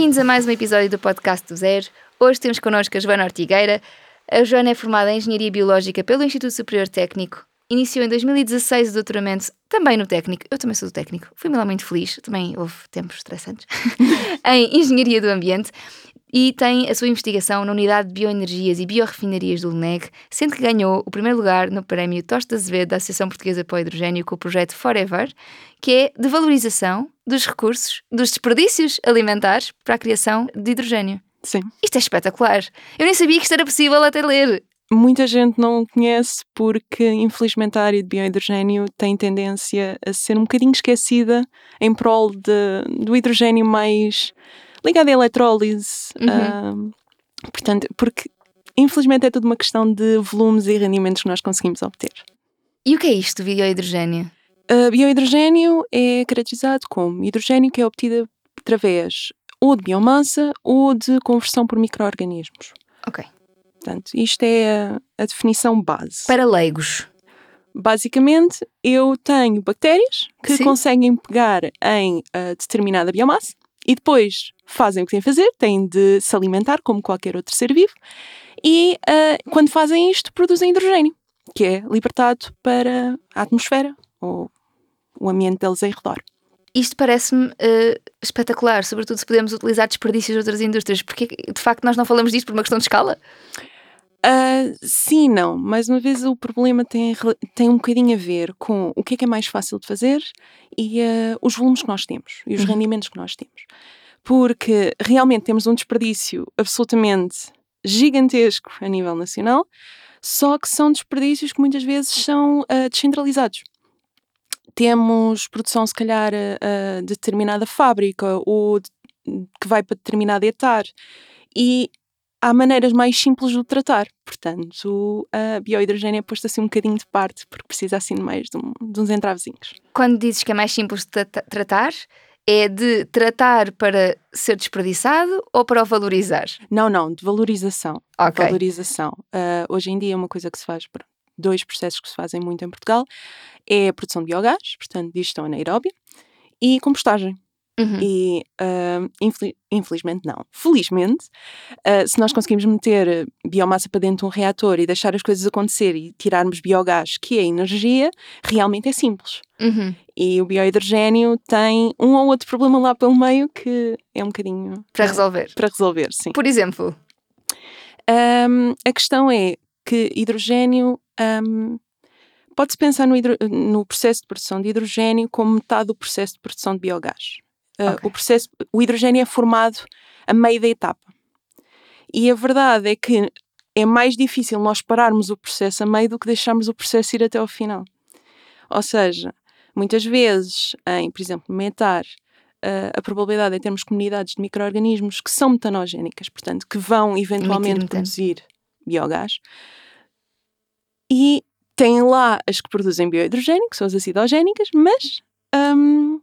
Bem-vindos a mais um episódio do podcast do Zero. Hoje temos connosco a Joana Ortigueira. A Joana é formada em Engenharia Biológica pelo Instituto Superior Técnico. Iniciou em 2016 o doutoramento também no técnico. Eu também sou do técnico. Fui muito feliz. Também houve tempos estressantes. em Engenharia do Ambiente e tem a sua investigação na Unidade de Bioenergias e Biorrefinarias do LNEG, sendo que ganhou o primeiro lugar no prémio Tosta Azevedo da Associação Portuguesa para o Hidrogênio com o projeto Forever, que é de valorização dos recursos, dos desperdícios alimentares para a criação de hidrogênio. Sim. Isto é espetacular. Eu nem sabia que isto era possível até ler. Muita gente não conhece porque, infelizmente, a área de biohidrogênio tem tendência a ser um bocadinho esquecida em prol de, do hidrogênio mais ligado à eletrólise. Uhum. Uh, portanto, porque infelizmente é tudo uma questão de volumes e rendimentos que nós conseguimos obter. E o que é isto, biohidrogênio? Uh, biohidrogênio é caracterizado como hidrogênio que é obtido através ou de biomassa ou de conversão por micro-organismos. Ok. Portanto, isto é a, a definição base. Para leigos. Basicamente, eu tenho bactérias que Sim. conseguem pegar em uh, determinada biomassa e depois fazem o que têm a fazer, têm de se alimentar como qualquer outro ser vivo, e uh, quando fazem isto, produzem hidrogênio, que é libertado para a atmosfera ou o ambiente deles em redor. Isto parece-me uh, espetacular, sobretudo se podemos utilizar desperdícios de outras indústrias, porque de facto nós não falamos disto por uma questão de escala? Uh, sim, não. Mais uma vez, o problema tem, tem um bocadinho a ver com o que é que é mais fácil de fazer e uh, os volumes que nós temos e os uhum. rendimentos que nós temos porque realmente temos um desperdício absolutamente gigantesco a nível nacional, só que são desperdícios que muitas vezes são uh, descentralizados. Temos produção, se calhar, uh, de determinada fábrica ou de, que vai para determinado etar e há maneiras mais simples de o tratar. Portanto, a biohidrogênio é posto assim um bocadinho de parte porque precisa assim mais de, um, de uns entravezinhos. Quando dizes que é mais simples de tratar, é de tratar para ser desperdiçado ou para o valorizar? Não, não, de valorização. Ok. Valorização. Uh, hoje em dia, uma coisa que se faz, dois processos que se fazem muito em Portugal, é a produção de biogás, portanto, digestão anaeróbia, e compostagem. Uhum. E uh, infel infelizmente não. Felizmente, uh, se nós conseguimos meter biomassa para dentro de um reator e deixar as coisas acontecer e tirarmos biogás, que é energia, realmente é simples. Uhum. E o biohidrogênio tem um ou outro problema lá pelo meio que é um bocadinho. Para resolver. Para resolver, sim. Por exemplo? Um, a questão é que hidrogênio. Um, Pode-se pensar no, no, processo de produção de hidrogênio como metade do processo de produção de biogás. Uh, okay. o, processo, o hidrogênio é formado a meio da etapa. E a verdade é que é mais difícil nós pararmos o processo a meio do que deixarmos o processo ir até ao final. Ou seja, muitas vezes, em, por exemplo, metar, uh, a probabilidade de termos comunidades de micro-organismos que são metanogénicas, portanto, que vão eventualmente produzir biogás, e têm lá as que produzem biohidrogênio, que são as acidogénicas, mas um,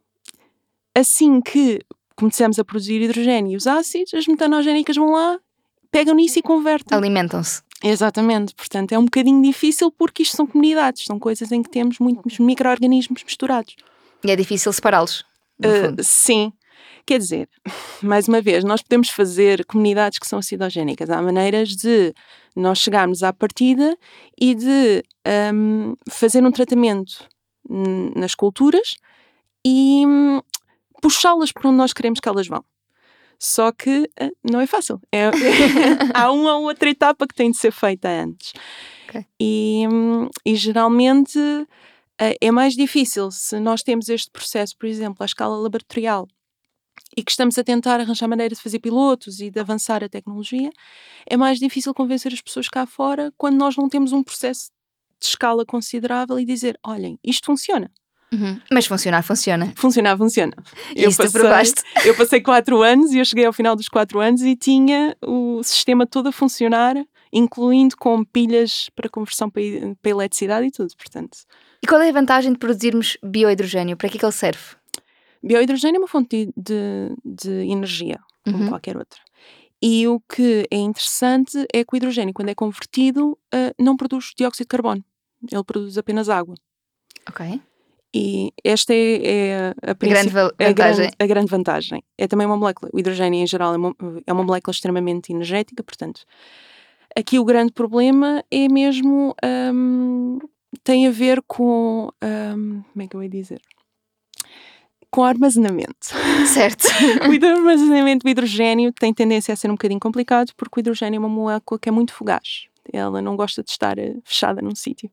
assim que começamos a produzir hidrogênio e os ácidos, as metanogénicas vão lá, pegam nisso e convertem. Alimentam-se. Exatamente, portanto é um bocadinho difícil porque isto são comunidades, são coisas em que temos muitos micro-organismos misturados. E é difícil separá-los. Uh, sim, quer dizer, mais uma vez, nós podemos fazer comunidades que são acidogénicas. Há maneiras de nós chegarmos à partida e de um, fazer um tratamento nas culturas e um, puxá-las para onde nós queremos que elas vão. Só que uh, não é fácil. É, há uma ou outra etapa que tem de ser feita antes. Okay. E, e, geralmente uh, é mais difícil se nós temos este processo, por exemplo, à escala laboratorial e que estamos a tentar arranjar maneira de fazer pilotos e de avançar a tecnologia, é mais difícil convencer as pessoas cá fora quando nós não temos um processo de escala considerável e dizer: olhem, isto funciona. Uhum. Mas funcionar, funciona. Funcionar, funciona. Eu Isso passei, provaste. Eu passei quatro anos e eu cheguei ao final dos quatro anos e tinha o sistema todo a funcionar, incluindo com pilhas para conversão para, para eletricidade e tudo, portanto. E qual é a vantagem de produzirmos biohidrogênio? Para que é que ele serve? Biohidrogênio é uma fonte de, de energia, como uhum. qualquer outra. E o que é interessante é que o hidrogênio, quando é convertido, uh, não produz dióxido de carbono. Ele produz apenas água. Ok. E esta é, é a, grande a, vantagem. Grande, a grande vantagem. É também uma molécula, o hidrogênio em geral é uma, é uma molécula extremamente energética, portanto, aqui o grande problema é mesmo, um, tem a ver com, um, como é que eu ia dizer? Com armazenamento. Certo. o armazenamento do hidrogênio tem tendência a ser um bocadinho complicado porque o hidrogênio é uma molécula que é muito fugaz. Ela não gosta de estar eh, fechada num sítio.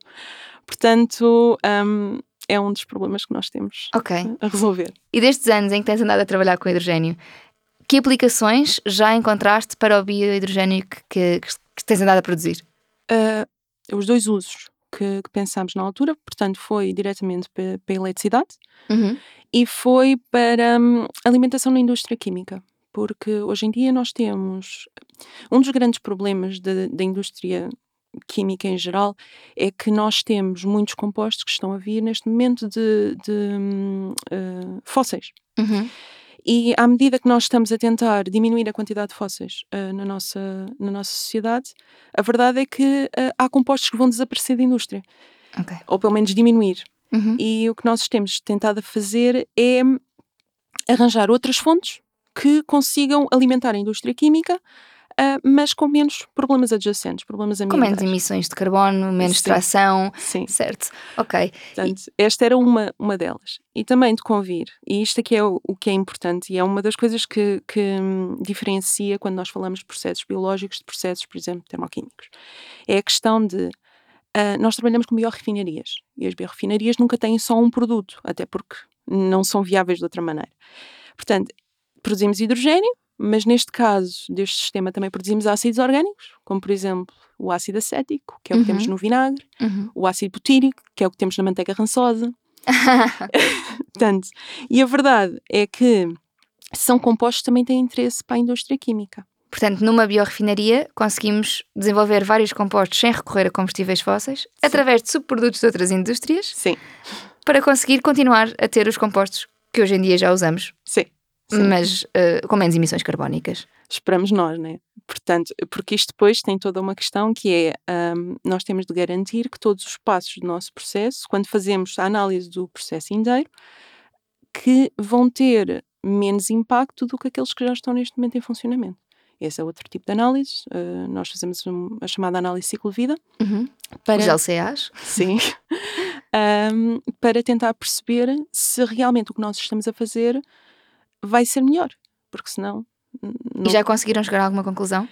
Portanto, um, é um dos problemas que nós temos okay. a resolver. E destes anos em que tens andado a trabalhar com hidrogênio, que aplicações já encontraste para o biohidrogênio que, que, que tens andado a produzir? Uh, os dois usos que, que, pensámos na altura, portanto, foi diretamente para, para a eletricidade uhum. e foi para um, alimentação na indústria química. Porque hoje em dia nós temos. Um dos grandes problemas da, da indústria química em geral é que nós temos muitos compostos que estão a vir neste momento de, de uh, fósseis. Uhum. E à medida que nós estamos a tentar diminuir a quantidade de fósseis uh, na, nossa, na nossa sociedade, a verdade é que uh, há compostos que vão desaparecer da indústria. Okay. Ou pelo menos diminuir. Uhum. E o que nós temos tentado a fazer é arranjar outras fontes que consigam alimentar a indústria química Uh, mas com menos problemas adjacentes, problemas ambientais. Com menos emissões de carbono, menos Sim. tração. Sim. Certo. Ok. Portanto, e... esta era uma, uma delas. E também de convir, e isto aqui é o, o que é importante, e é uma das coisas que, que hum, diferencia quando nós falamos de processos biológicos de processos, por exemplo, termoquímicos. É a questão de. Uh, nós trabalhamos com biorefinarias, e as biorefinarias nunca têm só um produto, até porque não são viáveis de outra maneira. Portanto, produzimos hidrogênio, mas neste caso deste sistema também produzimos ácidos orgânicos, como por exemplo o ácido acético, que é o que uhum. temos no vinagre, uhum. o ácido butírico, que é o que temos na manteiga rançosa. Portanto, e a verdade é que são compostos que também têm interesse para a indústria química. Portanto, numa biorefinaria conseguimos desenvolver vários compostos sem recorrer a combustíveis fósseis, Sim. através de subprodutos de outras indústrias, Sim. para conseguir continuar a ter os compostos que hoje em dia já usamos. Sim. Mas uh, com menos emissões carbónicas. Esperamos nós, né? Portanto, porque isto depois tem toda uma questão que é, um, nós temos de garantir que todos os passos do nosso processo, quando fazemos a análise do processo inteiro, que vão ter menos impacto do que aqueles que já estão neste momento em funcionamento. Esse é outro tipo de análise. Uh, nós fazemos um, a chamada análise ciclo-vida. Uhum. Para... Os LCAs. Sim. um, para tentar perceber se realmente o que nós estamos a fazer vai ser melhor, porque senão. Não... E já conseguiram chegar a alguma conclusão?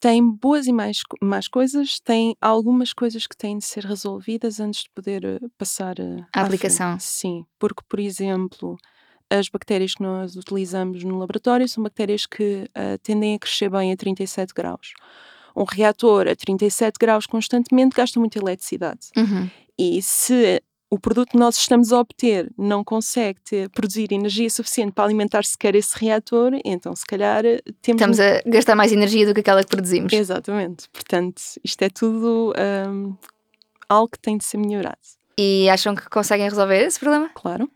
Tem boas e mais, mais coisas, tem algumas coisas que têm de ser resolvidas antes de poder uh, passar uh, a aplicação. Frente. Sim, porque, por exemplo, as bactérias que nós utilizamos no laboratório são bactérias que uh, tendem a crescer bem a 37 graus. Um reator a 37 graus constantemente gasta muita eletricidade. Uhum. E se o produto que nós estamos a obter não consegue ter, produzir energia suficiente para alimentar sequer esse reator, então se calhar temos. Estamos a gastar mais energia do que aquela que produzimos. Exatamente. Portanto, isto é tudo um, algo que tem de ser melhorado. E acham que conseguem resolver esse problema? Claro.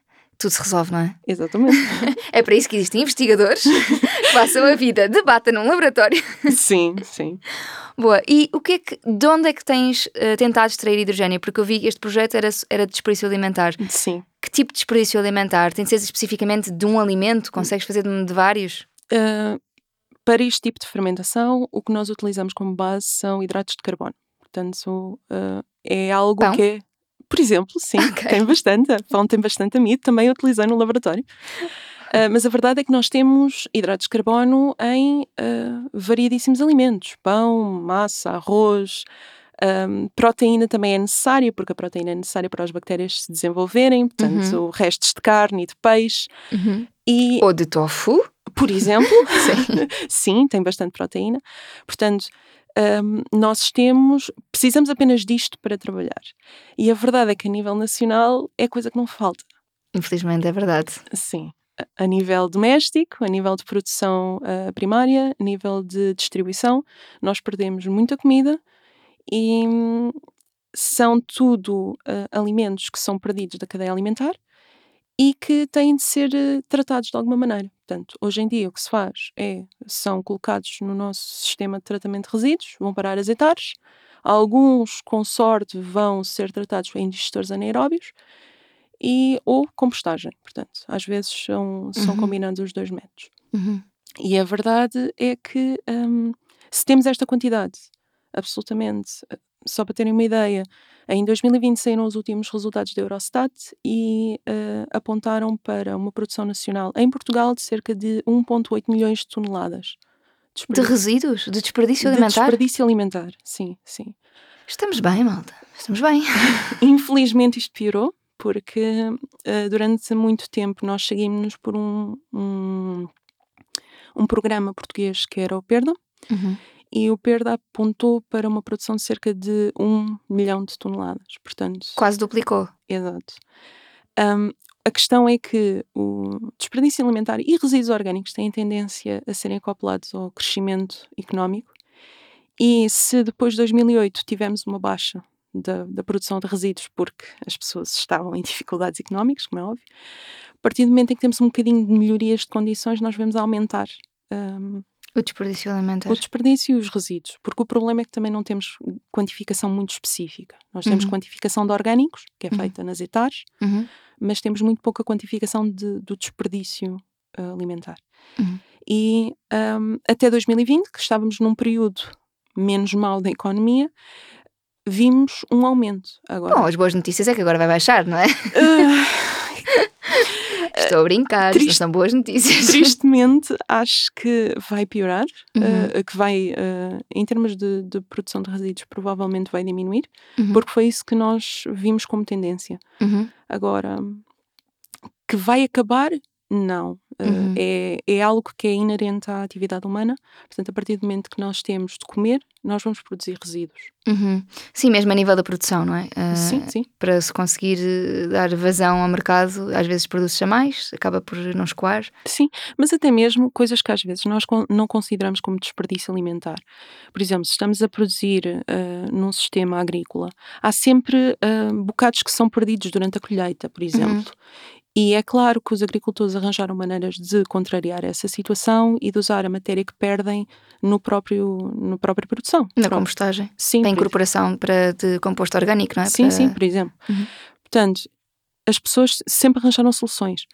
Tudo se resolve, não é? Exatamente. é para isso que existem investigadores que passam a vida, debata num laboratório. sim, sim. Boa. E o que é que, de onde é que tens uh, tentado extrair hidrogênio? Porque eu vi que este projeto era, era de desperdício alimentar. Sim. Que tipo de desperdício alimentar? Tem de ser especificamente de um alimento? Consegues fazer de, de vários? Uh, para este tipo de fermentação, o que nós utilizamos como base são hidratos de carbono. Portanto, uh, é algo Pão? que é por exemplo, sim, okay. tem bastante. A pão tem bastante amido, também utilizei no laboratório. Uh, mas a verdade é que nós temos hidratos de carbono em uh, variedíssimos alimentos: pão, massa, arroz. Um, proteína também é necessária, porque a proteína é necessária para as bactérias se desenvolverem, portanto, uhum. restos de carne e de peixe. Uhum. E, Ou de tofu. Por exemplo, sim. sim, tem bastante proteína. Portanto, um, nós temos, precisamos apenas disto para trabalhar. E a verdade é que a nível nacional é coisa que não falta. Infelizmente é verdade. Sim. A nível doméstico, a nível de produção uh, primária, a nível de distribuição, nós perdemos muita comida e hum, são tudo uh, alimentos que são perdidos da cadeia alimentar e que têm de ser uh, tratados de alguma maneira. Portanto, hoje em dia o que se faz é, são colocados no nosso sistema de tratamento de resíduos, vão para alguns com sorte vão ser tratados em digestores anaeróbios e, ou compostagem. Portanto, às vezes são, são Uhum. combinados os dois métodos. Uhum. E a verdade é que hum, se temos esta quantidade, absolutamente, eh, só para terem uma ideia, em 2020 saíram os últimos resultados da Eurostat e eh, apontaram para uma produção nacional em Portugal de cerca de 1,8 milhões de toneladas. De resíduos? De desperdício de alimentar? desperdício alimentar, sim, sim. Estamos bem, malta. Estamos bem. Infelizmente isto piorou, porque eh, durante muito tempo nós seguimos-nos por um, um, um programa português que era o Perda, Uhum. E o Perda apontou para uma produção de cerca de 1 milhão de toneladas. Portanto, Quase duplicou. exato. Ahm, a questão é que o desperdício alimentar e resíduos orgânicos têm tendência a serem acoplados ao crescimento económico. E se depois de 2008 tivemos uma baixa da, da produção de resíduos porque as pessoas estavam em dificuldades económicas, como é óbvio, a partir do momento em que temos um bocadinho de melhorias de condições, nós vamos aumentar ahm, O desperdício alimentar. o desperdício e os resíduos, porque o problema é que também não temos quantificação muito específica. Nós temos Uhum. quantificação de orgânicos, que é Uhum. feita nas etares, Uhum. mas temos muito pouca quantificação de- do desperdício ah, alimentar. Uhum. E ahm, até 2020, que estávamos num período menos mau da economia, vimos um aumento. Agora, Bom, as boas notícias é que agora vai baixar, não é? ah, Estou a brincar, triste- são boas notícias. tristemente, acho que vai piorar, Uhum. ah, que vai, ah, em termos de, de produção de resíduos, provavelmente vai diminuir, Uhum. porque foi isso que nós vimos como tendência. Uhum. Agora, que vai acabar? Não. Uh, Uhum. é, é algo que é inerente à atividade humana. Portanto, a partir do momento que nós temos de comer, nós vamos produzir resíduos. Uhum. Sim, mesmo a nível da produção, não é? Ah, sim, sim. Para se conseguir eh, dar vazão ao mercado, às vezes produz-se a mais, acaba por não escoar. Sim, mas até mesmo coisas que às vezes nós não consideramos como desperdício alimentar. Por exemplo, se estamos a produzir uh, num sistema agrícola, há sempre uh, bocados que são perdidos durante a colheita, por exemplo. E é claro que os agricultores arranjaram maneiras de contrariar essa situação e de usar a matéria que perdem no próprio, no própria produção. Na Pronto. compostagem. Sim, Para por incorporação para, de composto orgânico, não é? Sim, Para- sim, por exemplo. Uhum. Portanto, as pessoas sempre arranjaram soluções.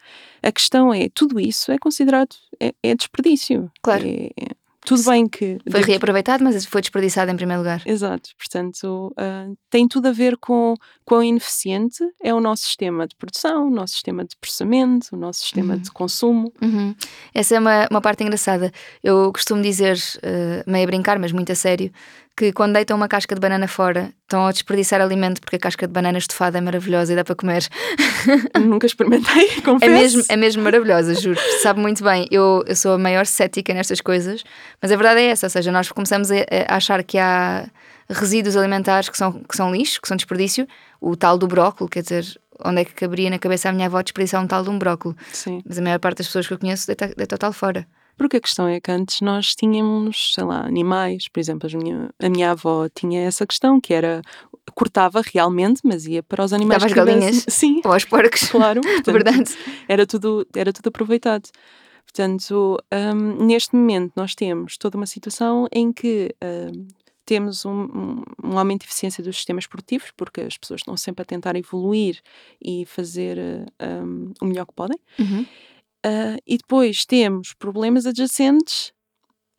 A questão é, tudo isso é considerado, é, é desperdício. Claro. É- é- tudo bem que... Foi reaproveitado, mas foi desperdiçado em primeiro lugar. Exato, portanto, ah, tem tudo a ver com quão ineficiente é o nosso sistema de produção, o nosso sistema de processamento, o nosso sistema Uhum. de consumo. Uhum. Essa é uma, uma parte engraçada. Eu costumo dizer, eh, meio a brincar, mas muito a sério, que quando deitam uma casca de banana fora, estão a desperdiçar alimento porque a casca de banana estufada é maravilhosa e dá para comer. Nunca experimentei, É confesso. mesmo, é mesmo maravilhosa, juro. Sabe muito bem. Eu, eu sou a maior cética nestas coisas, mas a verdade é essa: ou seja, nós começamos a, a achar que há resíduos alimentares que são, que são lixo, que são desperdício. O tal do brócolo, quer dizer, onde é que caberia na cabeça a minha avó desperdiçar um tal de um brócolo? Sim, Mas a maior parte das pessoas que eu conheço deita, deita o tal fora. Porque a questão é que antes nós tínhamos, sei lá, animais, por exemplo, as minha, a minha avó tinha essa questão que era cortava realmente, mas ia para os animais Dava que às galinhas? Sim, Ou aos porcos. claro. portanto, Verdade. era tudo, era tudo aproveitado. Portanto, hum, neste momento nós temos toda uma situação em que hum, temos um, um- um aumento de eficiência dos sistemas produtivos, porque as pessoas estão sempre a tentar evoluir e fazer hum, o melhor que podem. Uhum. Ah, e depois temos problemas adjacentes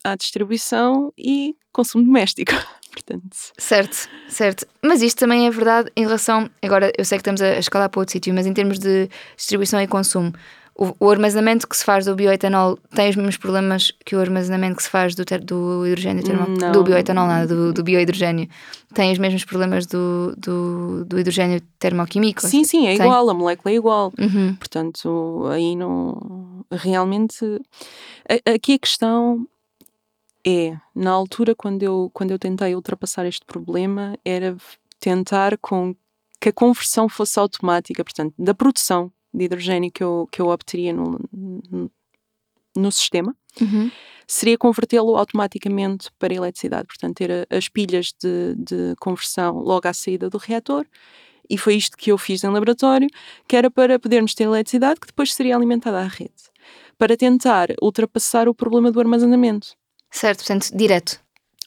à distribuição e consumo doméstico. Portanto, Certo, certo. Mas isto também é verdade em relação. Agora, eu sei que estamos a escalar para outro sítio, mas em termos de distribuição e consumo, o, o armazenamento que se faz do bioetanol tem os mesmos problemas que o armazenamento que se faz do, ter- do hidrogênio termo... Não. Do bioetanol, nada, do, do biohidrogênio. Tem os mesmos problemas do, do, do hidrogênio termoquímico? sim, sim, é Tem. igual, a molécula é igual. Uhum. Portanto, aí não. Realmente. Aqui a questão é, na altura, quando eu, quando eu tentei ultrapassar este problema, era tentar com que a conversão fosse automática, portanto, da produção de hidrogênio que eu, que eu obteria no, no, no sistema, Uhum. seria convertê-lo automaticamente para eletricidade, portanto, ter a- as pilhas de, de conversão logo à saída do reator. E foi isto que eu fiz em laboratório, que era para podermos ter eletricidade que depois seria alimentada à rede, para tentar ultrapassar o problema do armazenamento. Certo, portanto, direto.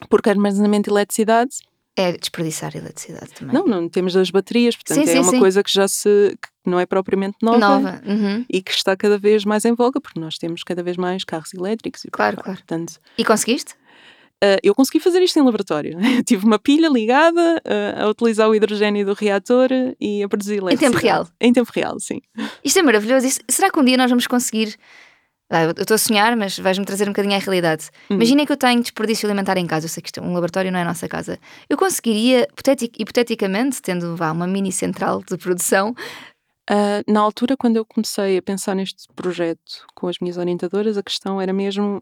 Porque armazenamento de eletricidade, É desperdiçar eletricidade também. não, não temos as baterias, portanto Sim, é sim, uma sim. coisa que já se, não é propriamente nova, Nova. Uhum. e que está cada vez mais em voga, porque nós temos cada vez mais carros elétricos. E Claro, claro. Portanto, E conseguiste? Uh, eu consegui fazer isto em laboratório. Tive uma pilha ligada uh, a utilizar o hidrogênio do reator e a produzir eletricidade. tempo real? Em tempo real, sim. Isto é maravilhoso. Isso- será que um dia nós vamos conseguir. Ah, eu estou a sonhar, mas vais-me trazer um bocadinho à realidade. Uhum. Imagina que eu tenho desperdício alimentar em casa. Eu sei que isto é um laboratório, não é a nossa casa. Eu conseguiria, hipotetic- hipoteticamente, tendo vá, uma mini central de produção, Uh, na altura, quando eu comecei a pensar neste projeto com as minhas orientadoras, a questão era mesmo.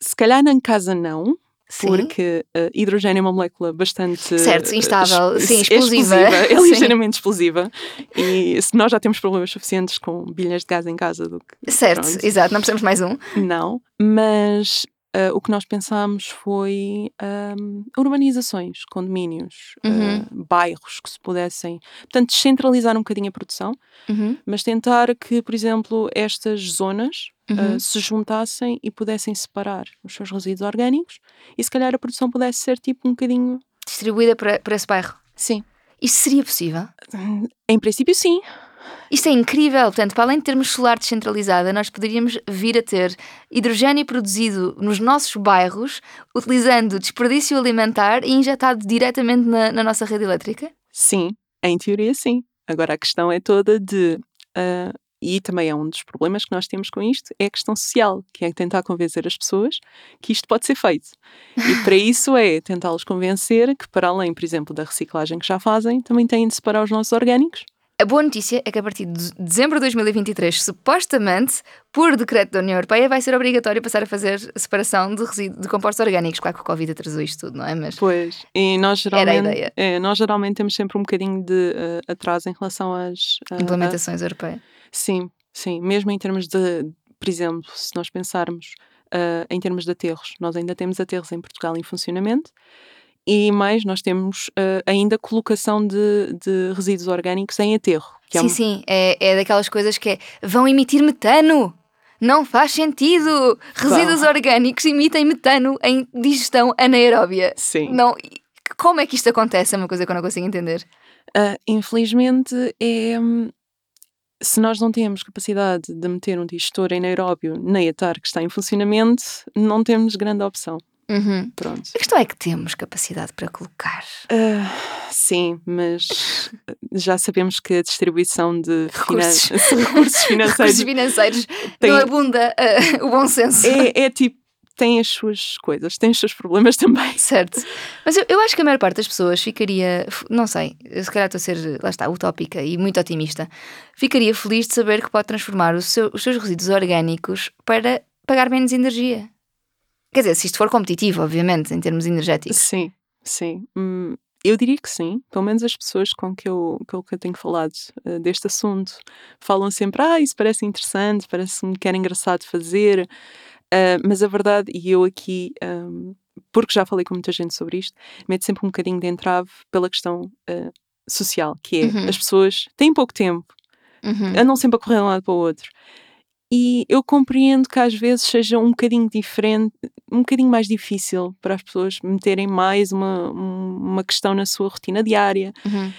Se calhar na casa não, sim, porque uh, hidrogênio é uma molécula bastante. Certo, uh, instável, es- sim, é explosiva. É ligeiramente explosiva. E se nós já temos problemas suficientes com bilhões de gás em casa do que. certo, pronto. exato, não precisamos mais um. Não, mas ah, o que nós pensámos foi ahm, urbanizações, condomínios, Uhum. bairros que se pudessem, portanto, descentralizar um bocadinho a produção, Uhum, mas tentar que, por exemplo, estas zonas ah, uhum. se juntassem e pudessem separar os seus resíduos orgânicos e se calhar a produção pudesse ser tipo um bocadinho. Distribuída por, por esse bairro. Sim. Isto seria possível? Em princípio, sim. Isto é incrível. Portanto, para além de termos solar descentralizada, nós poderíamos vir a ter hidrogênio produzido nos nossos bairros, utilizando desperdício alimentar e injetado diretamente na, na nossa rede elétrica? Sim, em teoria sim. Agora a questão é toda de. ah, e também é um dos problemas que nós temos com isto, é a questão social, que é tentar convencer as pessoas que isto pode ser feito. E para isso é tentá-los convencer que, para além, por exemplo, da reciclagem que já fazem, também têm de separar os nossos orgânicos. A boa notícia é que a partir de dezembro de 2023, supostamente, por decreto da União Europeia, vai ser obrigatório passar a fazer separação de, resíduos, de compostos orgânicos. Claro que o Covid atrasou isto tudo, não é? Mas Pois. E nós Era a geralmente, ideia. é, nós geralmente temos sempre um bocadinho de ah, atraso em relação às. ah, implementações europeias. Sim, sim. Mesmo em termos de, por exemplo, se nós pensarmos ah, em termos de aterros, nós ainda temos aterros em Portugal em funcionamento e mais, nós temos ah, ainda colocação de, de resíduos orgânicos em aterro. É Sim, um- sim, é, é daquelas coisas que é, vão emitir metano. Não faz sentido. Resíduos orgânicos emitem metano em digestão anaeróbia. Sim. Não, como é que isto acontece? É uma coisa que eu não consigo entender. Ah, infelizmente, é. Se nós não temos capacidade de meter um digestor em aeróbio na ETAR que está em funcionamento, não temos grande opção. Uhum. Pronto. A questão é que temos capacidade para colocar. Ah, sim, mas já sabemos que a distribuição de Recursos. finan- recursos financeiros Recursos financeiros Tem- não abunda ah, o bom senso. é, é tipo, tem as suas coisas, tem os seus problemas também. Certo. Mas eu, eu acho que a maior parte das pessoas ficaria, não sei, se calhar estou a ser, lá está, utópica e muito otimista, ficaria feliz de saber que pode transformar seu- os seus resíduos orgânicos para pagar menos energia. Quer dizer, se isto for competitivo, obviamente, em termos energéticos. Sim, sim. Hum, eu diria que sim. Pelo menos as pessoas com que eu, com que eu tenho falado eh, deste assunto falam sempre: ah, isso parece interessante, parece-me que era engraçado fazer. Ah, mas a verdade, e eu aqui, hum, porque já falei com muita gente sobre isto, meto sempre um bocadinho de entrave pela questão ah, social, que é Uhum. as pessoas têm pouco tempo, Uhum. andam sempre a correr de um lado para o outro. E eu compreendo que às vezes seja um bocadinho diferente, um bocadinho mais difícil para as pessoas meterem mais uma, um- uma questão na sua rotina diária. Uhum.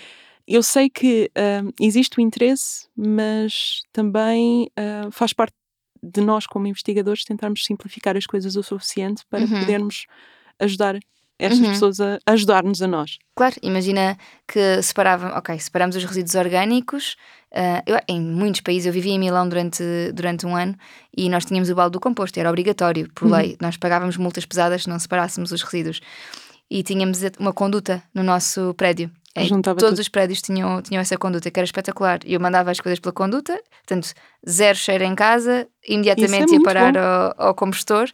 Eu sei que ah, existe o interesse, mas também ah, faz parte de nós, como investigadores, tentarmos simplificar as coisas o suficiente para Uhum. podermos ajudar estas Uhum. pessoas a ajudar-nos a nós. Claro, imagina que separava, ok, separamos os resíduos orgânicos. Ah, eu- em muitos países, eu vivi em Milão durante, durante um ano e nós tínhamos o balde do composto, era obrigatório, por Uhum. lei. Nós pagávamos multas pesadas se não separássemos os resíduos. E tínhamos uma conduta no nosso prédio. Juntava todos tudo. os prédios tinham, tinham essa conduta, que era espetacular. E eu mandava as coisas pela conduta, portanto, zero cheiro em casa, imediatamente ia muito parar ao, ao compostor.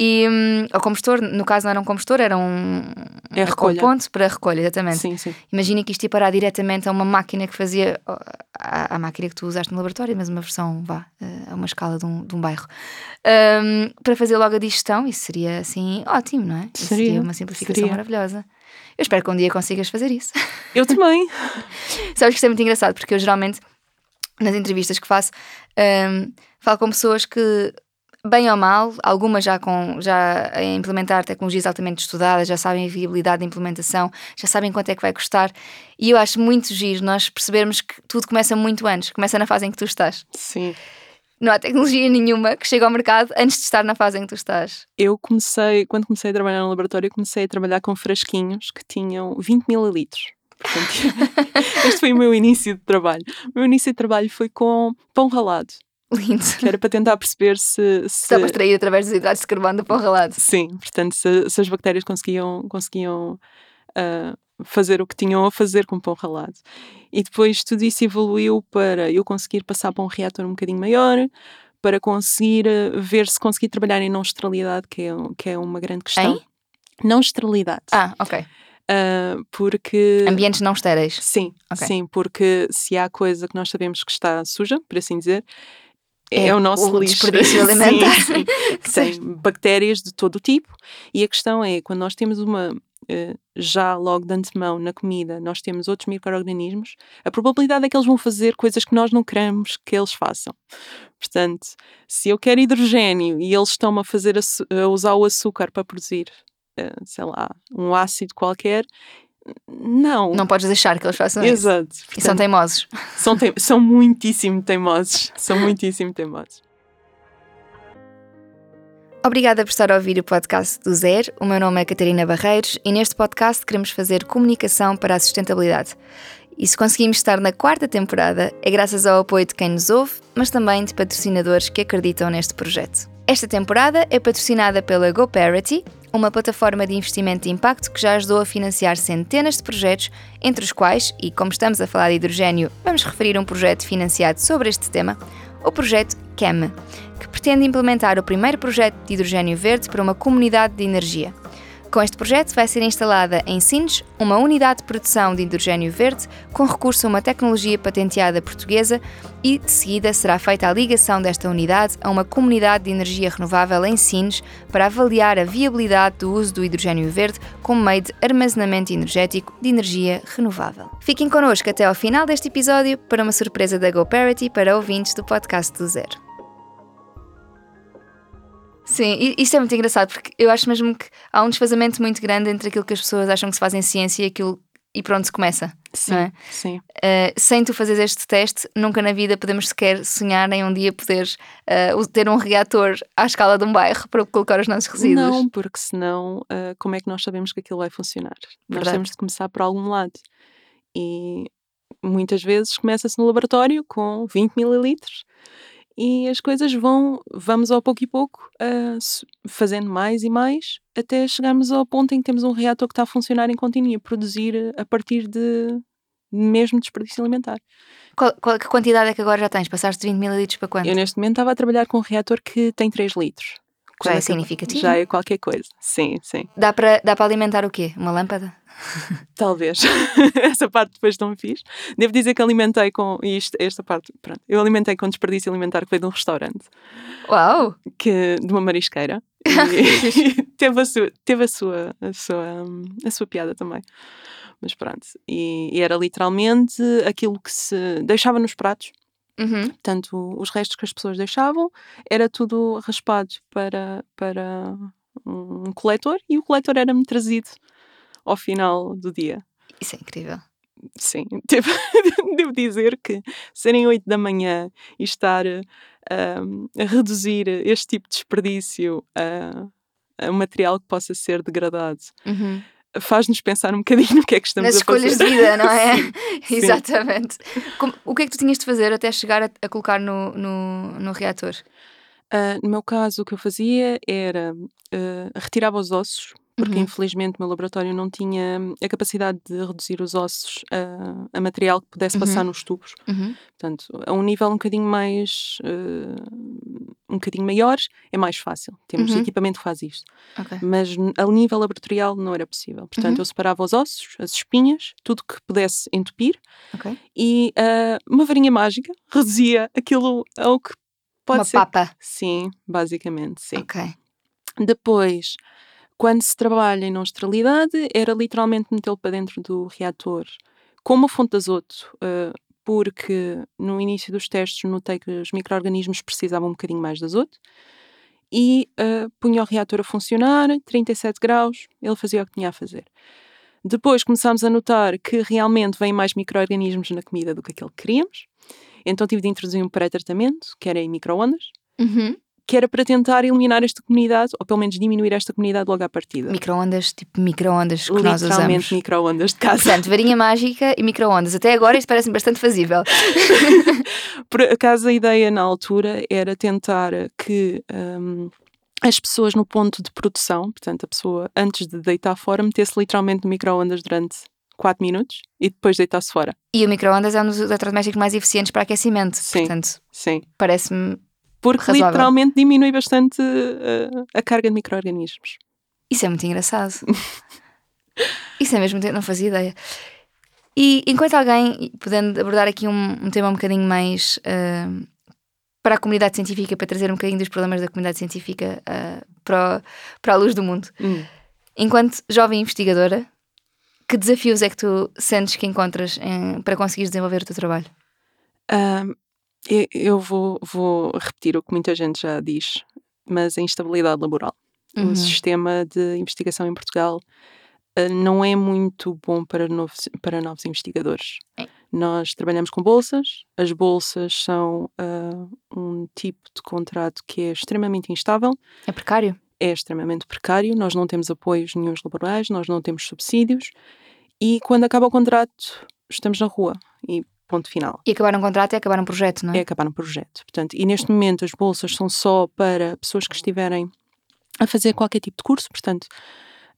E hum, ao compostor, no caso não era um compostor, era um É recolha. ponto para recolha, exatamente. Sim, sim. Imagina que isto ia parar diretamente a uma máquina que fazia a, a máquina que tu usaste no laboratório, mas uma versão, vá, eh, a uma escala de um, de um bairro. Ahm, para fazer logo a digestão, isso seria assim ótimo, não é? Isso seria, Seria, uma simplificação seria. maravilhosa. Eu espero que um dia consigas fazer isso. Eu também. Sabes que isto é muito engraçado, porque eu geralmente, nas entrevistas que faço, ahm, falo com pessoas que bem ou mal, algumas já, com, já a implementar tecnologias altamente estudadas, já sabem a viabilidade da implementação, já sabem quanto é que vai custar. E eu acho muito giro nós percebermos que tudo começa muito antes, começa na fase em que tu estás. Sim. Não há tecnologia nenhuma que chegue ao mercado antes de estar na fase em que tu estás. Eu comecei, quando comecei a trabalhar no laboratório, comecei a trabalhar com frasquinhos que tinham 20 mililitros. Portanto, este foi o meu início de trabalho. O meu início de trabalho foi com pão ralado. Lindo. Que era para tentar perceber se. se... Está para extrair através dos hidratos de carbono do pão ralado. Sim, portanto, se, se as bactérias conseguiam, conseguiam uh, fazer o que tinham a fazer com pão ralado. E depois tudo isso evoluiu para eu conseguir passar para um reator um bocadinho maior, para conseguir uh, ver se conseguir trabalhar em não esterilidade, que é, que é uma grande questão. Em? Não esterilidade. Ah, ok. Uh, porque. Ambientes não estéreis. Sim, Ok. sim, porque se há coisa que nós sabemos que está suja, por assim dizer, é, É o nosso o lixo. desperdício alimentar. Sim, sim. Tem bactérias de todo o tipo e a questão é, quando nós temos uma. eh, já logo de antemão na comida, nós temos outros micro-organismos, a probabilidade é que eles vão fazer coisas que nós não queremos que eles façam. Portanto, se eu quero hidrogênio e eles estão a fazer a usar o açúcar para produzir, eh, sei lá, um ácido qualquer, não. Não podes deixar que eles façam isso. Exato. E são teimosos. são, tem- são muitíssimo teimosos. São muitíssimo teimosos. Obrigada por estar a ouvir o podcast do Zero. O meu nome é Catarina Barreiros e neste podcast queremos fazer comunicação para a sustentabilidade. E se conseguimos estar na quarta temporada, é graças ao apoio de quem nos ouve, mas também de patrocinadores que acreditam neste projeto. Esta temporada é patrocinada pela GoParity, uma plataforma de investimento de impacto que já ajudou a financiar centenas de projetos, entre os quais, e como estamos a falar de hidrogênio, vamos referir um projeto financiado sobre este tema, o projeto CAM, que pretende implementar o primeiro projeto de hidrogênio verde para uma comunidade de energia. Com este projeto vai ser instalada em Sines uma unidade de produção de hidrogênio verde com recurso a uma tecnologia patenteada portuguesa e, de seguida, será feita a ligação desta unidade a uma comunidade de energia renovável em Sines para avaliar a viabilidade do uso do hidrogênio verde como meio de armazenamento energético de energia renovável. Fiquem connosco até ao final deste episódio para uma surpresa da GoParity para ouvintes do podcast do Zero. Sim, e isto é muito engraçado porque eu acho mesmo que há um desfazamento muito grande entre aquilo que as pessoas acham que se faz em ciência e aquilo e pronto se começa. Sim, é? sim. Uh, sem tu fazeres este teste, nunca na vida podemos sequer sonhar em um dia poderes uh, ter um reator à escala de um bairro para colocar os nossos resíduos. Não, porque senão, ah, como é que nós sabemos que aquilo vai funcionar? Nós Verdade. temos de começar por algum lado. E muitas vezes começa-se no laboratório com 20 mililitros e as coisas vão, vamos ao pouco e pouco, s- fazendo mais e mais, até chegarmos ao ponto em que temos um reator que está a funcionar em contínuo e a produzir a partir de mesmo desperdício alimentar. Qual, qual- que quantidade é que agora já tens? Passaste de 20 mililitros para quanto? Eu neste momento estava a trabalhar com um reator que tem 3 litros. Já é significativo. Já é qualquer coisa. Sim, sim. Dá para dá alimentar o quê? Uma lâmpada? Talvez. Essa parte depois não fiz. Devo dizer que alimentei com. Isto, esta parte, pronto. Eu alimentei com desperdício alimentar que veio de um restaurante, Uau! que, de uma marisqueira. E teve, a sua, teve a, sua, a, sua, a sua piada também. Mas pronto. E, e era literalmente aquilo que se deixava nos pratos. Uhum. Portanto, os restos que as pessoas deixavam era tudo raspado para, para um coletor e o coletor era-me trazido ao final do dia. Isso é incrível. Sim, devo, devo dizer que serem 8 da manhã e estar ahm, a reduzir este tipo de desperdício a, a um material que possa ser degradado Uhum. Faz-nos pensar um bocadinho no que é que estamos Nas a escolhas fazer. de vida, não é? Sim, sim. Exatamente. Como- o que é que tu tinhas de fazer até chegar a, a colocar no, no, no reator? Ah, no meu caso, o que eu fazia era ah, retirava os ossos, porque Uhum. infelizmente o meu laboratório não tinha a capacidade de reduzir os ossos a, a material que pudesse passar Uhum. nos tubos. Uhum. Portanto, a um nível um bocadinho mais. Um bocadinho maior, é mais fácil. Temos Uhum. equipamento que faz isto. Ok. Mas a nível laboratorial não era possível. Portanto, Uhum. eu separava os ossos, as espinhas, tudo que pudesse entupir Ok. e ah, uma varinha mágica reduzia aquilo ao que pode Uma ser. papa. Sim, basicamente, sim. Depois, quando se trabalha em não esterilidade, era literalmente metê-lo para dentro do reator com uma fonte de azoto, ah, porque no início dos testes notei que os micro-organismos precisavam um bocadinho mais de azoto. e uh, punha o reator a funcionar, 37 graus, ele fazia o que tinha a fazer. Depois começámos a notar que realmente vêm mais micro-organismos na comida do que aquele que queríamos. Então tive de introduzir um pré-tratamento, que era em micro-ondas, Uhum. Que era para tentar eliminar esta comunidade, ou pelo menos diminuir esta comunidade logo à partida. Micro-ondas, tipo micro-ondas que nós usamos. Literalmente micro-ondas de casa. Portanto, varinha mágica e micro-ondas. Até agora isto parece-me bastante fazível. Por acaso a ideia na altura era tentar que hum, as pessoas no ponto de produção, portanto a pessoa antes de deitar fora, metesse literalmente no micro-ondas durante 4 minutos e depois deitasse fora. E o micro-ondas é um dos eletrodomésticos mais eficientes para aquecimento. Sim. Portanto, Sim. parece-me. Porque Razoável. literalmente diminui bastante uh, a carga de micro-organismos. Isso é muito engraçado. Isso é mesmo, não fazia ideia. E enquanto alguém, podendo abordar aqui um, um tema um bocadinho mais ah, para a comunidade científica, para trazer um bocadinho dos problemas da comunidade científica ah, para, o- para a luz do mundo. Hum. Enquanto jovem investigadora, que desafios é que tu sentes que encontras em- para conseguires desenvolver o teu trabalho? Ahm, eu vou, vou repetir o que muita gente já diz, mas a instabilidade laboral. Uhum. O sistema de investigação em Portugal ah, não é muito bom para novos, para novos investigadores. É. Nós trabalhamos com bolsas, as bolsas são ah, um tipo de contrato que é extremamente instável, É precário? é extremamente precário, nós não temos apoios nenhuns laborais, nós não temos subsídios e quando acaba o contrato estamos na rua e ponto final. E acabar um contrato é acabar um projeto, não É é? acabar um projeto. Portanto, e neste momento as bolsas são só para pessoas que estiverem a fazer qualquer tipo de curso, portanto,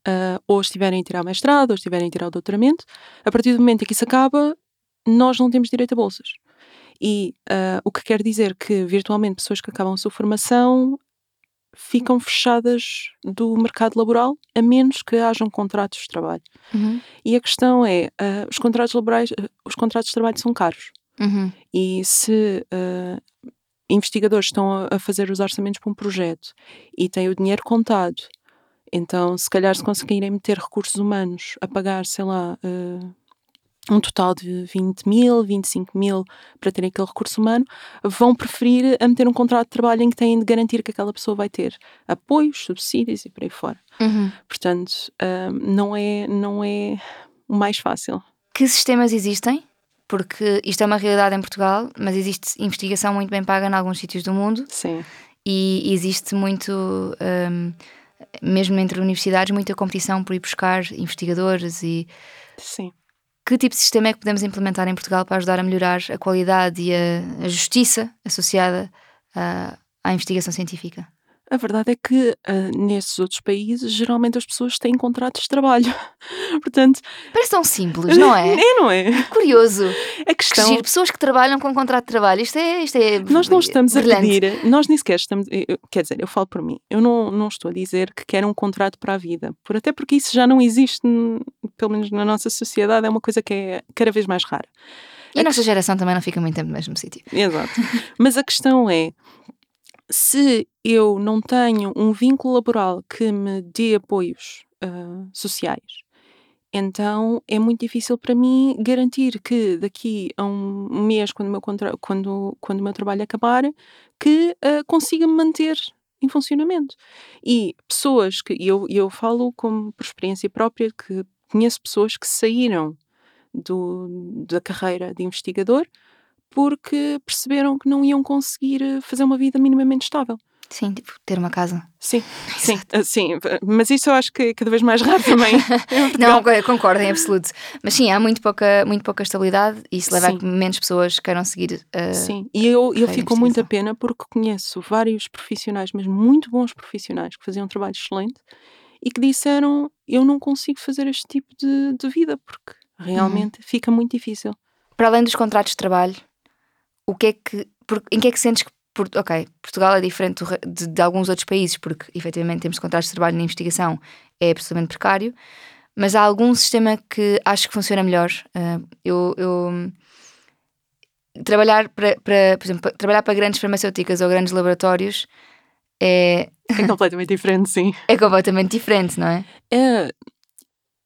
ah, ou estiverem a tirar mestrado, ou estiverem a tirar o doutoramento. A partir do momento em que isso acaba, nós não temos direito a bolsas. E ah, o que quer dizer que, virtualmente, pessoas que acabam a sua formação ficam fechadas do mercado laboral, a menos que hajam contratos de trabalho. Uhum. E a questão é, ah, os contratos laborais, ah, os contratos de trabalho são caros. Uhum. E se ah, investigadores estão a, a fazer os orçamentos para um projeto e têm o dinheiro contado, então se calhar se conseguirem meter recursos humanos a pagar, sei lá, ah, um total de 20 mil, 25 mil para terem aquele recurso humano, vão preferir a meter um contrato de trabalho em que têm de garantir que aquela pessoa vai ter apoios, subsídios e por aí fora. Uhum. Portanto, ah, não, é, não é o mais fácil. Que sistemas existem? Porque isto é uma realidade em Portugal, mas existe investigação muito bem paga em alguns sítios do mundo Sim. e existe muito, hum, mesmo entre universidades, muita competição por ir buscar investigadores e Sim. Que tipo de sistema é que podemos implementar em Portugal para ajudar a melhorar a qualidade e a, justiça associada à, à investigação científica? A verdade é que ah, nesses outros países geralmente as pessoas têm contratos de trabalho. Portanto, Parece tão simples, não é? é, não é? Curioso. A Que questão. giro, pessoas que trabalham com contrato de trabalho. Isto é. Isto é Nós não estamos a brilhante. pedir, nós nem sequer estamos, eu- quer dizer, eu falo por mim, eu não, não estou a dizer que quero um contrato para a vida, por, até porque isso já não existe, pelo menos na nossa sociedade, é uma coisa que é cada vez mais rara. E a nossa geração também não fica muito tempo no mesmo sítio. Exato. Mas a questão é: se eu não tenho um vínculo laboral que me dê apoios ah, sociais, então é muito difícil para mim garantir que daqui a um mês, quando o meu, quando, quando meu trabalho acabar, que ah, consiga me manter em funcionamento. E pessoas que, eu, eu falo como por experiência própria, que conheço pessoas que saíram do, da carreira de investigador porque perceberam que não iam conseguir eh, fazer uma vida minimamente estável. Sim, tipo, ter uma casa. Sim, sim, ah, sim, mas isso eu acho que é cada vez mais raro também. Não, concordo em absoluto. Mas sim, há muito pouca, muito pouca estabilidade e isso leva a Sim. que menos pessoas queiram seguir. uh, Sim, e eu, eu fico com muita pena porque conheço vários profissionais, mas muito bons profissionais, que faziam um trabalho excelente e que disseram: Eu não consigo fazer este tipo de, de vida porque realmente fica muito difícil. Para além dos contratos de trabalho, o que é que. por- em que é que sentes que. ok, Portugal é diferente de, de alguns outros países, porque efetivamente temos contratos de trabalho na investigação, é absolutamente precário, mas há algum sistema que acho que funciona melhor. Uh, eu. eu- Trabalhar para, para, por exemplo, trabalhar para grandes farmacêuticas ou grandes laboratórios é, É completamente diferente, sim. é completamente diferente, não é? É,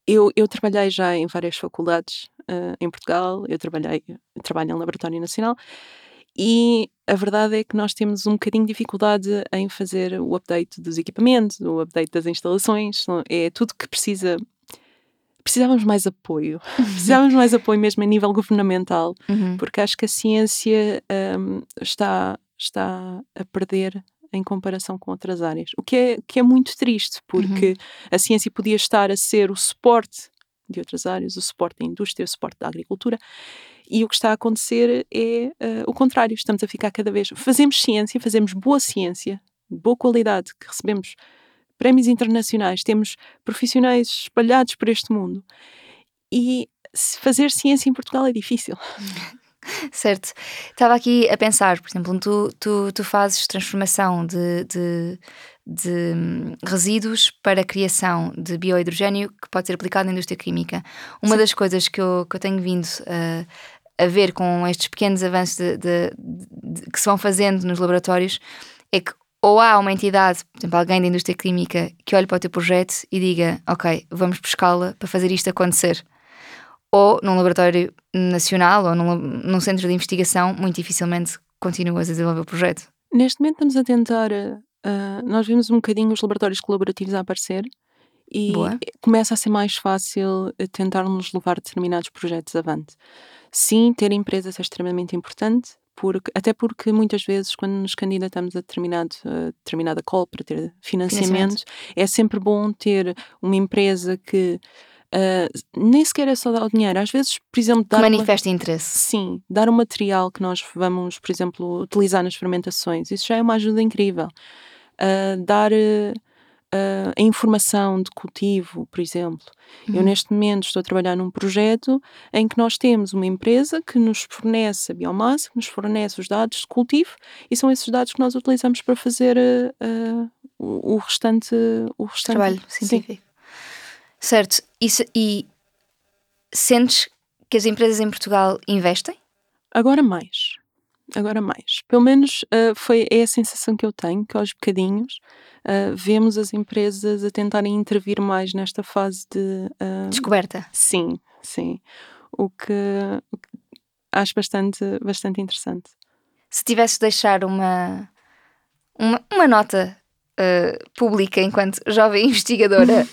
eu, eu trabalhei já em várias faculdades eh, em Portugal, eu trabalhei eu trabalho em laboratório nacional E a verdade é que nós temos um bocadinho de dificuldade em fazer o update dos equipamentos, o update das instalações, é tudo que precisa. Precisávamos mais apoio, precisávamos mais apoio mesmo a nível governamental, Uhum. porque acho que a ciência hum, está, está a perder em comparação com outras áreas, o que é, que é muito triste, porque a ciência podia estar a ser o suporte de outras áreas, o suporte da indústria, o suporte da agricultura, e o que está a acontecer é eh, o contrário. Estamos a ficar cada vez. Fazemos ciência, fazemos boa ciência, boa qualidade, que recebemos prémios internacionais, temos profissionais espalhados por este mundo. E fazer ciência em Portugal é difícil. Certo. Estava aqui a pensar, por exemplo, tu, tu, tu fazes transformação de, de, de hum, resíduos para a criação de biohidrogênio que pode ser aplicado na indústria química. Uma das coisas que eu, que eu tenho vindo a, a ver com estes pequenos avanços de- de- que se vão fazendo nos laboratórios é que ou há uma entidade, por exemplo, alguém da indústria química que olhe para o teu projeto e diga, ok, vamos buscá-la para fazer isto acontecer ou num laboratório nacional ou num, num centro de investigação, muito dificilmente continuas a desenvolver o projeto. Neste momento estamos a tentar. eh, nós vimos um bocadinho os laboratórios colaborativos a aparecer e Boa. começa a ser mais fácil eh, tentarmos levar determinados projetos avante. Sim, ter empresas é extremamente importante, porque, até porque muitas vezes, quando nos candidatamos a determinado, a determinada call para ter financiamento, é sempre bom ter uma empresa que eh, nem sequer é só dar o dinheiro. Às vezes, por exemplo, dar uma- manifesta interesse. Sim, dar o material que nós vamos, por exemplo, utilizar nas fermentações, isso já é uma ajuda incrível. Ah, dar ah, a informação de cultivo, por exemplo. Eu, Uhum. neste momento, estou a trabalhar num projeto em que nós temos uma empresa que nos fornece a biomassa, que nos fornece os dados de cultivo, e são esses dados que nós utilizamos para fazer ah, ah, o, o restante. O restante Trabalho Sim. Certo. E, se- e sentes que as empresas em Portugal investem? Agora mais. Agora mais. Pelo menos ah, foi, é a sensação que eu tenho, que aos bocadinhos ah, vemos as empresas a tentarem intervir mais nesta fase de. ah, Descoberta. sim, sim. O que, o que acho bastante, bastante interessante. Se tivesses de deixar uma, uma, uma nota eh, pública enquanto jovem investigadora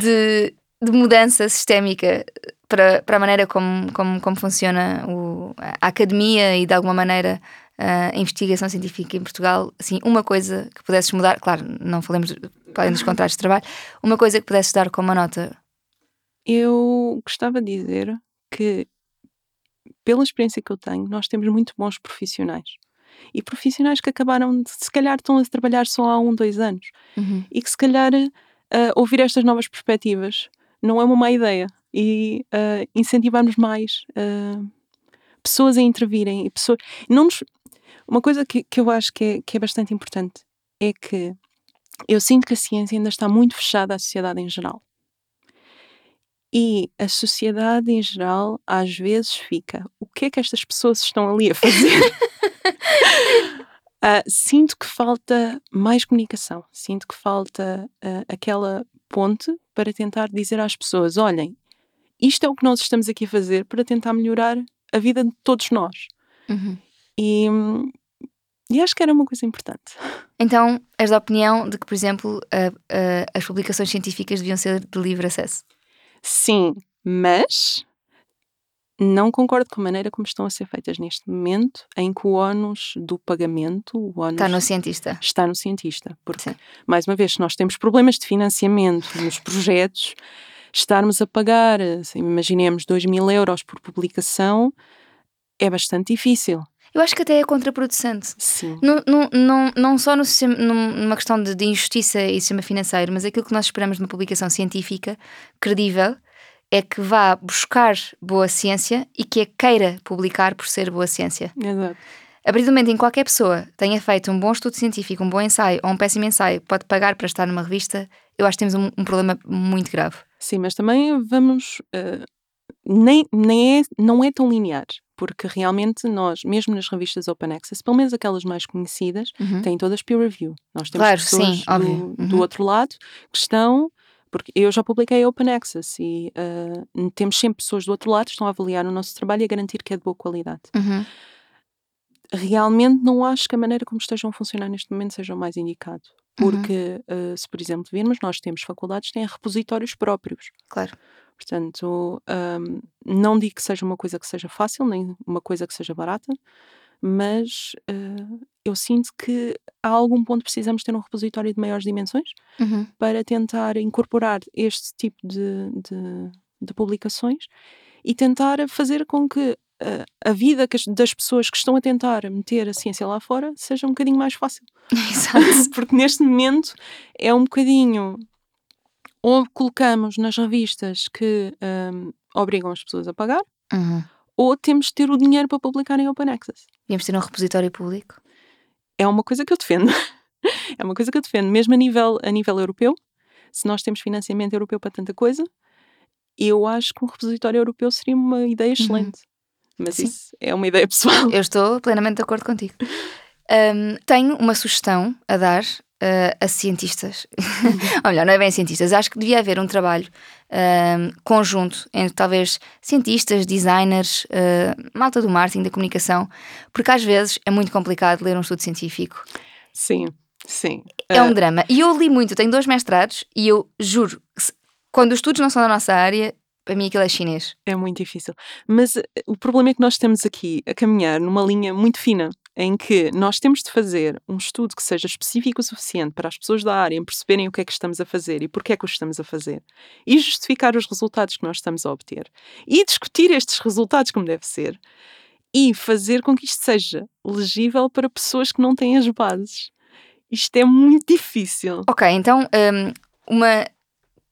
de, de mudança sistémica para, para a maneira como, como, como funciona o- a academia e de alguma maneira a investigação científica em Portugal, assim, uma coisa que pudesses mudar, claro, não falemos além dos contratos de trabalho, uma coisa que pudesses dar como uma nota. Eu gostava de dizer que, pela experiência que eu tenho, nós temos muito bons profissionais. E profissionais que acabaram de, se calhar, estão a trabalhar só há um, dois anos. e que se calhar ah, ouvir estas novas perspectivas. Não é uma má ideia. E ah, incentivarmos mais ah, pessoas a intervirem e pessoas não nos- uma coisa que, que eu acho que é, que é bastante importante é que eu sinto que a ciência ainda está muito fechada à sociedade em geral. E a sociedade em geral às vezes fica. O que é que estas pessoas estão ali a fazer Ah, sinto que falta mais comunicação, sinto que falta ah, aquela ponte para tentar dizer às pessoas: olhem, isto é o que nós estamos aqui a fazer para tentar melhorar a vida de todos nós. Uhum. E, e acho que era uma coisa importante. Então, és da opinião de que, por exemplo, a- a- as publicações científicas deviam ser de livre acesso? Sim, mas não concordo com a maneira como estão a ser feitas neste momento, em que o ónus do pagamento, Está no cientista. está no cientista. Porque, Sim. mais uma vez, se nós temos problemas de financiamento nos projetos, estarmos a pagar, assim, imaginemos, 2 mil euros por publicação, é bastante difícil. Eu acho que até é contraproducente. Sim. Não, não, não, não só no sistema, numa questão de, de injustiça e sistema financeiro, mas aquilo que nós esperamos de uma publicação científica credível é que vá buscar boa ciência e que a queira publicar por ser boa ciência. Exato. A partir do momento em que qualquer pessoa tenha feito um bom estudo científico, um bom ensaio ou um péssimo ensaio, pode pagar para estar numa revista, eu acho que temos um, um problema muito grave. Sim, mas também vamos. eh, nem, nem é, não é tão linear, porque realmente nós, mesmo nas revistas Open Access, pelo menos aquelas mais conhecidas, Uhum. têm todas peer review. Nós temos Claro, pessoas sim, do, óbvio. do Uhum. outro lado que estão. Porque eu já publiquei Open Access e eh, temos sempre pessoas do outro lado que estão a avaliar o nosso trabalho e a garantir que é de boa qualidade. Uhum. realmente não acho que a maneira como estejam a funcionar neste momento seja o mais indicado. Porque, uh, se por exemplo virmos, nós temos faculdades que têm repositórios próprios. Claro. Portanto, um, não digo que seja uma coisa que seja fácil, nem uma coisa que seja barata, mas uh, eu sinto que a algum ponto precisamos ter um repositório de maiores dimensões Uhum. para tentar incorporar este tipo de, de, de publicações e tentar fazer com que uh, a vida que as- das pessoas que estão a tentar meter a ciência lá fora seja um bocadinho mais fácil. Exato. Porque neste momento é um bocadinho. Ou colocamos nas revistas que um, obrigam as pessoas a pagar, Uhum. ou temos de ter o dinheiro para publicar em Open Access. Devíamos ter um repositório público. É uma coisa que eu defendo. é uma coisa que eu defendo, mesmo a nível, a nível europeu. Se nós temos financiamento europeu para tanta coisa, eu acho que um repositório europeu seria uma ideia excelente. Mas Sim. isso é uma ideia pessoal. Eu estou plenamente de acordo contigo. Um, tenho uma sugestão a dar uh, a cientistas. Ou melhor, não é bem cientistas. Acho que devia haver um trabalho um, conjunto entre talvez cientistas, designers, uh, malta do marketing, da comunicação, porque às vezes é muito complicado ler um estudo científico. Sim, sim. É um drama. E eu li muito, eu tenho dois mestrados e eu juro, quando os estudos não são da nossa área, para mim aquilo é chinês. É muito difícil. Mas eh, o problema é que nós estamos aqui a caminhar numa linha muito fina, em que nós temos de fazer um estudo que seja específico o suficiente para as pessoas da área perceberem o que é que estamos a fazer e porque é que o estamos a fazer, e justificar os resultados que nós estamos a obter, e discutir estes resultados como deve ser, e fazer com que isto seja legível para pessoas que não têm as bases. Isto é muito difícil. Ok, então, hum, uma,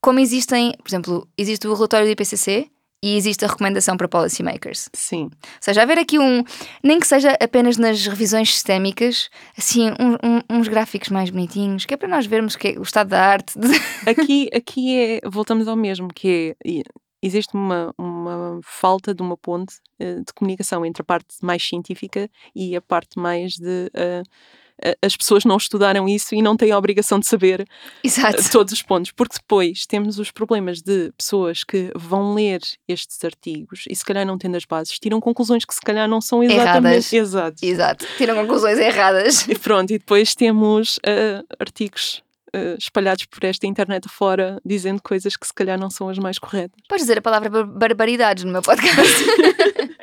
como existem, por exemplo, existe o relatório do IPCC e existe a recomendação para policymakers. Sim. Ou seja, haver aqui um, nem que seja apenas nas revisões sistémicas, assim, um- um- uns gráficos mais bonitinhos, que é para nós vermos que é o estado da arte. aqui, aqui é, voltamos ao mesmo, que é, existe uma, uma falta de uma ponte eh, de comunicação entre a parte mais científica e a parte mais de a- as pessoas não estudaram isso e não têm a obrigação de saber eh, Exato. todos os pontos, porque depois temos os problemas de pessoas que vão ler estes artigos e se calhar não tendo as bases, tiram conclusões que se calhar não são Erradas. exatamente exatos. Exato. Tiram conclusões erradas. E pronto, e depois temos eh, artigos eh, espalhados por esta internet afora dizendo coisas que se calhar não são as mais corretas. Podes dizer a palavra bar- barbaridades no meu podcast.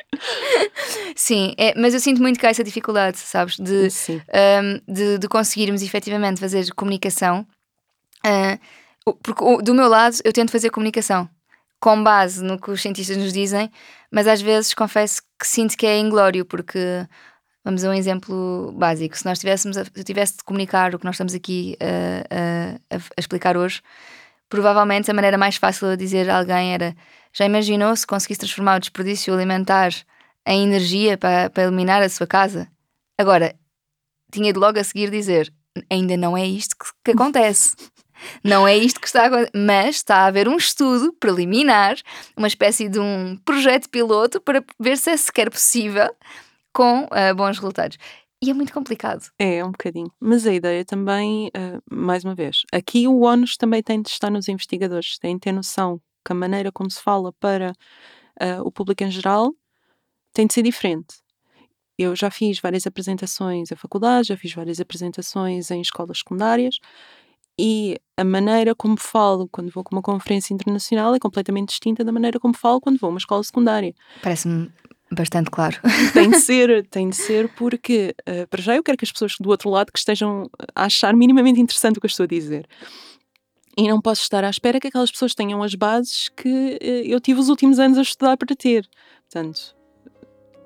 Sim, é, mas eu sinto muito que há essa dificuldade, sabes? De, um, de, de conseguirmos efetivamente fazer comunicação. ah, o- porque o- do meu lado eu tento fazer comunicação com base no que os cientistas nos dizem, mas às vezes confesso que sinto que é inglório, porque vamos a um exemplo básico. Se nós tivéssemos, a- se eu tivesse de comunicar o que nós estamos aqui ah, a- a, a explicar hoje, provavelmente a maneira mais fácil de dizer a alguém era: já imaginou se conseguisse transformar o desperdício alimentar em energia para, para eliminar a sua casa? Agora, tinha de logo a seguir dizer: ainda não é isto que, que acontece. Não é isto que está a acontecer. Mas está a haver um estudo preliminar, uma espécie de um projeto piloto para ver se é sequer possível com ah, bons resultados. E é muito complicado. É, é um bocadinho. Mas a ideia também, eh, mais uma vez, aqui o ONUS também tem de estar nos investigadores, tem de ter noção que a maneira como se fala para eh, o público em geral tem de ser diferente. Eu já fiz várias apresentações à faculdade, já fiz várias apresentações em escolas secundárias e a maneira como falo quando vou com uma conferência internacional é completamente distinta da maneira como falo quando vou a uma escola secundária. Parece-me bastante claro. Tem de ser, tem de ser porque, eh, para já, eu quero que as pessoas do outro lado que estejam a achar minimamente interessante o que eu estou a dizer. E não posso estar à espera que aquelas pessoas tenham as bases que eh, eu tive os últimos anos a estudar para ter. Portanto,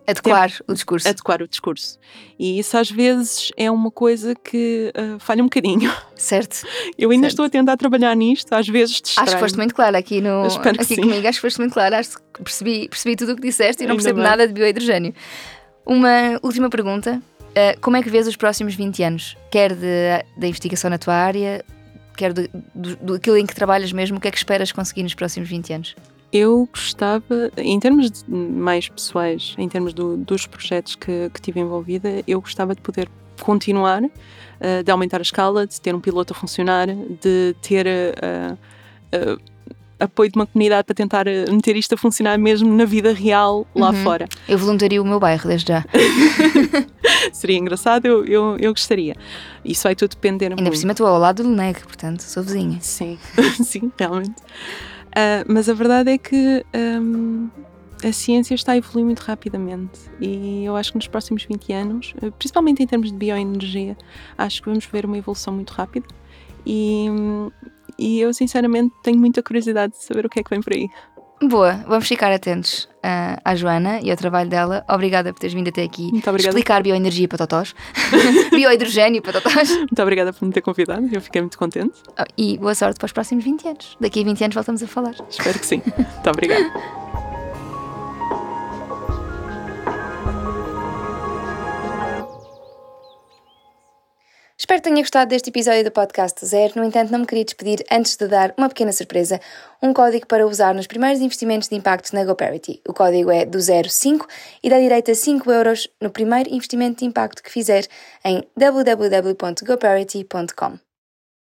Adequar o discurso. adequar o discurso. E isso às vezes é uma coisa que eh, falha um bocadinho. Certo? Eu ainda Certo. estou a tentar trabalhar nisto, às vezes distrai Acho que foste muito clara aqui, no, aqui comigo. Acho que foste muito clara. Acho que percebi, percebi tudo o que disseste e não Ainda percebo bem. nada de biohidrogênio. Uma última pergunta. Uh, como é que vês os próximos 20 anos? Quer de- da investigação na tua área, quer do, do, do- aquilo em que trabalhas mesmo, o que é que esperas conseguir nos próximos 20 anos? Eu gostava, em termos mais pessoais, em termos do- dos projetos que, que tive envolvida, eu gostava de poder continuar, eh, de aumentar a escala, de ter um piloto a funcionar, de ter eh, eh, apoio de uma comunidade para tentar meter isto a funcionar mesmo na vida real lá Uhum. fora. Eu voluntario o meu bairro desde já. Seria engraçado, eu, eu, eu gostaria. Isso vai tudo depender Ainda muito. por cima estou ao lado do Leneg, portanto sou vizinha. Sim, sim, realmente. Ah, mas a verdade é que hum, a ciência está a evoluir muito rapidamente e eu acho que nos próximos 20 anos, principalmente em termos de bioenergia, acho que vamos ver uma evolução muito rápida e, hum, e eu sinceramente tenho muita curiosidade de saber o que é que vem por aí. Boa, vamos ficar atentos ah, à Joana e ao trabalho dela. Obrigada por teres vindo até aqui explicar bioenergia para totós, biohidrogênio para totós. Muito obrigada por me ter convidado, eu fiquei muito contente. Oh, E boa sorte para os próximos 20 anos. Daqui a 20 anos voltamos a falar. Espero que sim. Muito obrigada. Espero que tenha gostado deste episódio do Podcast Zero. No entanto, não me queria despedir antes de dar uma pequena surpresa: um código para usar nos primeiros investimentos de impacto na GoParity. O código é do 05 e dá direito a 5 euros no primeiro investimento de impacto que fizer em www.goparity.com.